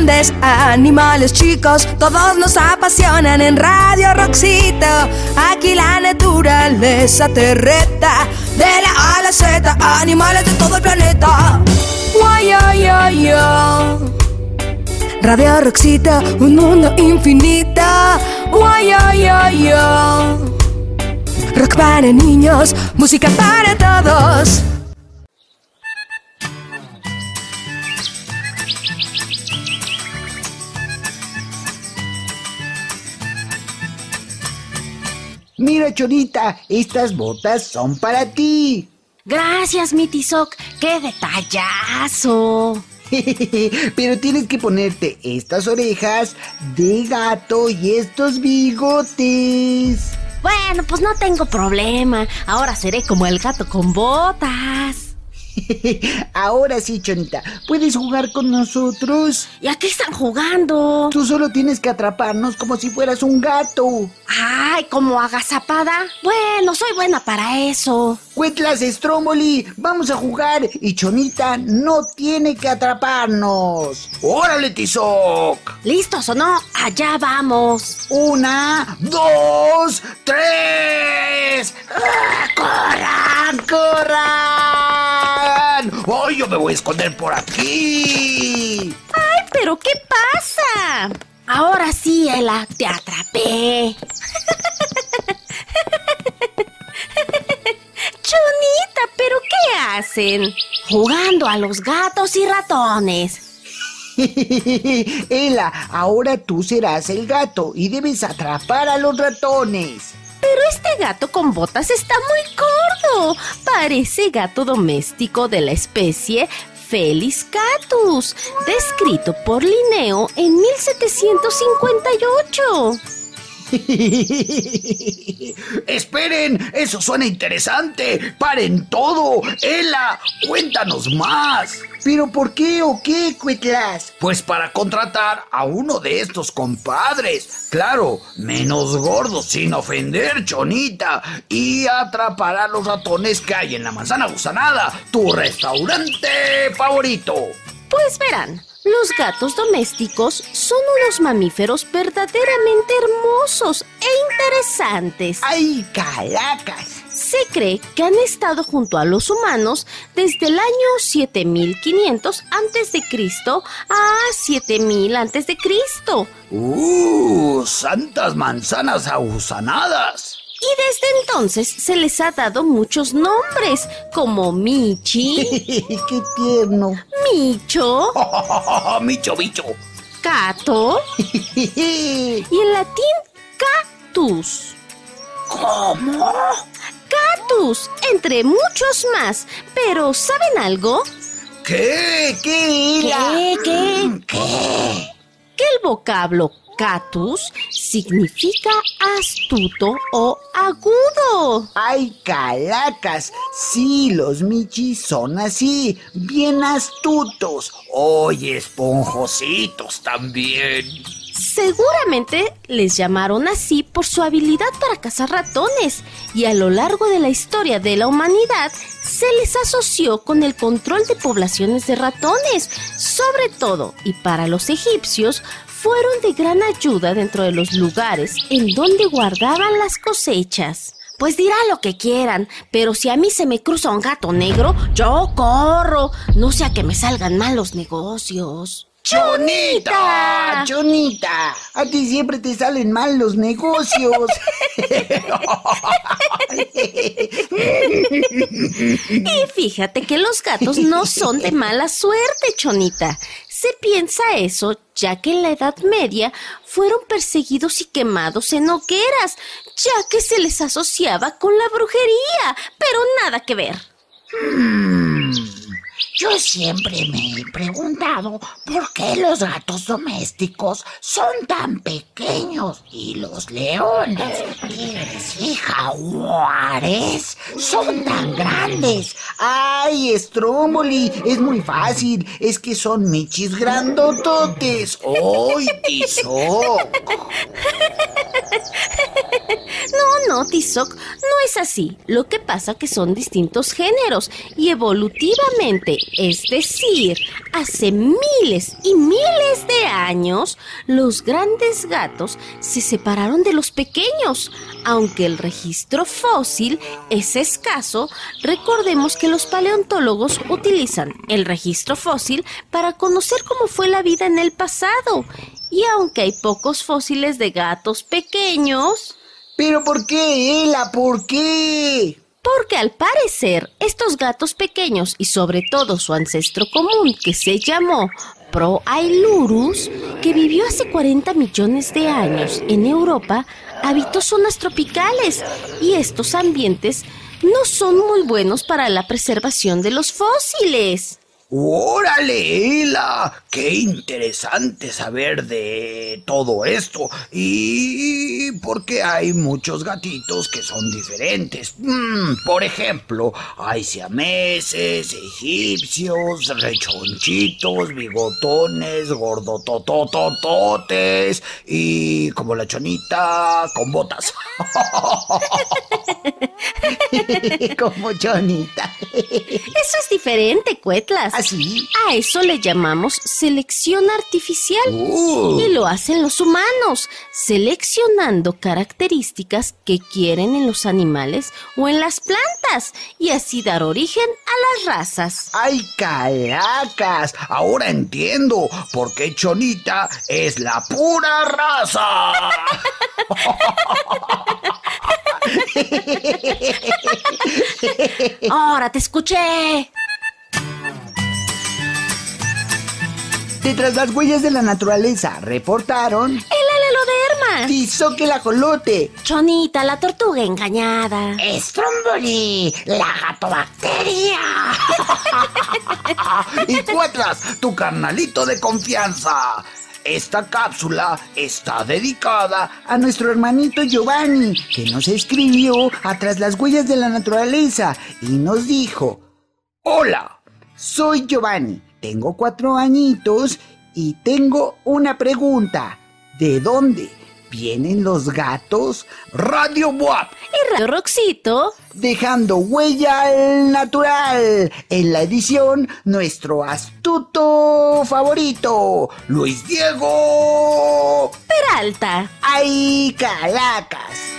grandes, animales chicos, todos nos apasionan en Radio Roxito. Aquí la naturaleza te reta, de la A la Z, animales de todo el planeta. Guay, Radio Roxito, un mundo infinito. Rock para niños, música para todos. Mira, Chonita, estas botas son para ti. Gracias, mi Tizoc. ¡Qué detallazo! Pero tienes que ponerte estas orejas de gato y estos bigotes. Bueno, pues no tengo problema. Ahora seré como el gato con botas. Ahora sí, Chonita, ¿puedes jugar con nosotros? ¿Y a qué están jugando? Tú solo tienes que atraparnos como si fueras un gato. Ay, como agazapada. Bueno, soy buena para eso. Cuetlas Stromboli, vamos a jugar y Chonita no tiene que atraparnos. ¡Órale, Tizoc! ¿Listos o no? Allá vamos. Una, dos, tres. ¡Ah, ¡Corran, corran! ¡Ay, yo me voy a esconder por aquí! ¡Ay, pero qué pasa! Ahora sí, Ela, te atrapé. Chonita, ¿pero qué hacen? Jugando a los gatos y ratones. Ela, ahora tú serás el gato y debes atrapar a los ratones. Pero este gato con botas está muy gordo. Parece gato doméstico de la especie Felis catus, descrito por Linneo en 1758. Esperen, eso suena interesante. Paren todo. Ela, cuéntanos más. ¿Pero por qué o qué, Cuetlas? Pues para contratar a uno de estos compadres. Claro, menos gordos sin ofender, Chonita. Y atrapar a los ratones que hay en la manzana gusanada, tu restaurante favorito. Pues verán, los gatos domésticos son unos mamíferos verdaderamente hermosos e interesantes. ¡Ay, calacas! Se cree que han estado junto a los humanos desde el año 7500 a.C. a 7000 a.C. ¡Uh! ¡Santas manzanas agusanadas! Y desde entonces se les ha dado muchos nombres, como Michi, ¡Qué tierno! Micho, ¡Micho, bicho! Cato y en latín Catus. ¿Cómo? Catus, entre muchos más. Pero ¿saben algo? ¿Qué? ¿Qué? ¿Qué? ¿Qué? ¿Qué? Que el vocablo catus significa astuto o agudo. ¡Ay, calacas! Sí, los michis son así, bien astutos. ¡Oye, esponjositos también! Seguramente les llamaron así por su habilidad para cazar ratones y a lo largo de la historia de la humanidad se les asoció con el control de poblaciones de ratones. Sobre todo, y para los egipcios, fueron de gran ayuda dentro de los lugares en donde guardaban las cosechas. Pues dirá lo que quieran, pero si a mí se me cruza un gato negro, yo corro. No sea que me salgan mal los negocios. ¡Chonita! ¡Chonita! A ti siempre te salen mal los negocios. Y fíjate que los gatos no son de mala suerte, Chonita. Se piensa eso ya que en la Edad Media fueron perseguidos y quemados en hogueras, ya que se les asociaba con la brujería, pero nada que ver. Yo siempre me he preguntado por qué los gatos domésticos son tan pequeños y los leones, tigres y jaguares son tan grandes. ¡Ay, Stromboli! Es muy fácil. Es que son michis grandototes. ¡Ay, Tizoc! No, Tizoc, no es así. Lo que pasa que son distintos géneros y evolutivamente, es decir, hace miles y miles de años, los grandes gatos se separaron de los pequeños. Aunque el registro fósil es escaso, recordemos que los paleontólogos utilizan el registro fósil para conocer cómo fue la vida en el pasado. Y aunque hay pocos fósiles de gatos pequeños, ¿Pero por qué, Ela? ¿Por qué? porque al parecer estos gatos pequeños y sobre todo su ancestro común que se llamó Proailurus, que vivió hace 40 millones de años en Europa, habitó zonas tropicales y estos ambientes no son muy buenos para la preservación de los fósiles. ¡Órale, Ela! ¡Qué interesante saber de todo esto! Y porque hay muchos gatitos que son diferentes. Mm, por ejemplo, hay siameses, egipcios, rechonchitos, bigotones, gordototototes y como la chonita con botas. Como Chonita. Eso es diferente, Cuetlas. ¿Así? A eso le llamamos selección artificial. Uh. Y lo hacen los humanos, seleccionando características que quieren en los animales o en las plantas y así dar origen a las razas. ¡Ay, caracas! Ahora entiendo por qué Chonita es la pura raza. Ahora te escuché. De tras las huellas de la naturaleza reportaron El alaloderma. Tizoque el ajolote, Chonita, la tortuga engañada. Stromboli, la gatobacteria. y Cuetlas, tu carnalito de confianza. Esta cápsula está dedicada a nuestro hermanito Giovanni, que nos escribió a tras las huellas de la naturaleza y nos dijo, Hola. soy Giovanni, tengo cuatro añitos y tengo una pregunta. ¿De dónde vienen los gatos? Radio Buap. Y Radio Roxito. Dejando huella al natural. En la edición, nuestro astuto favorito, Luis Diego. Peralta. ¡Ay, Caracas!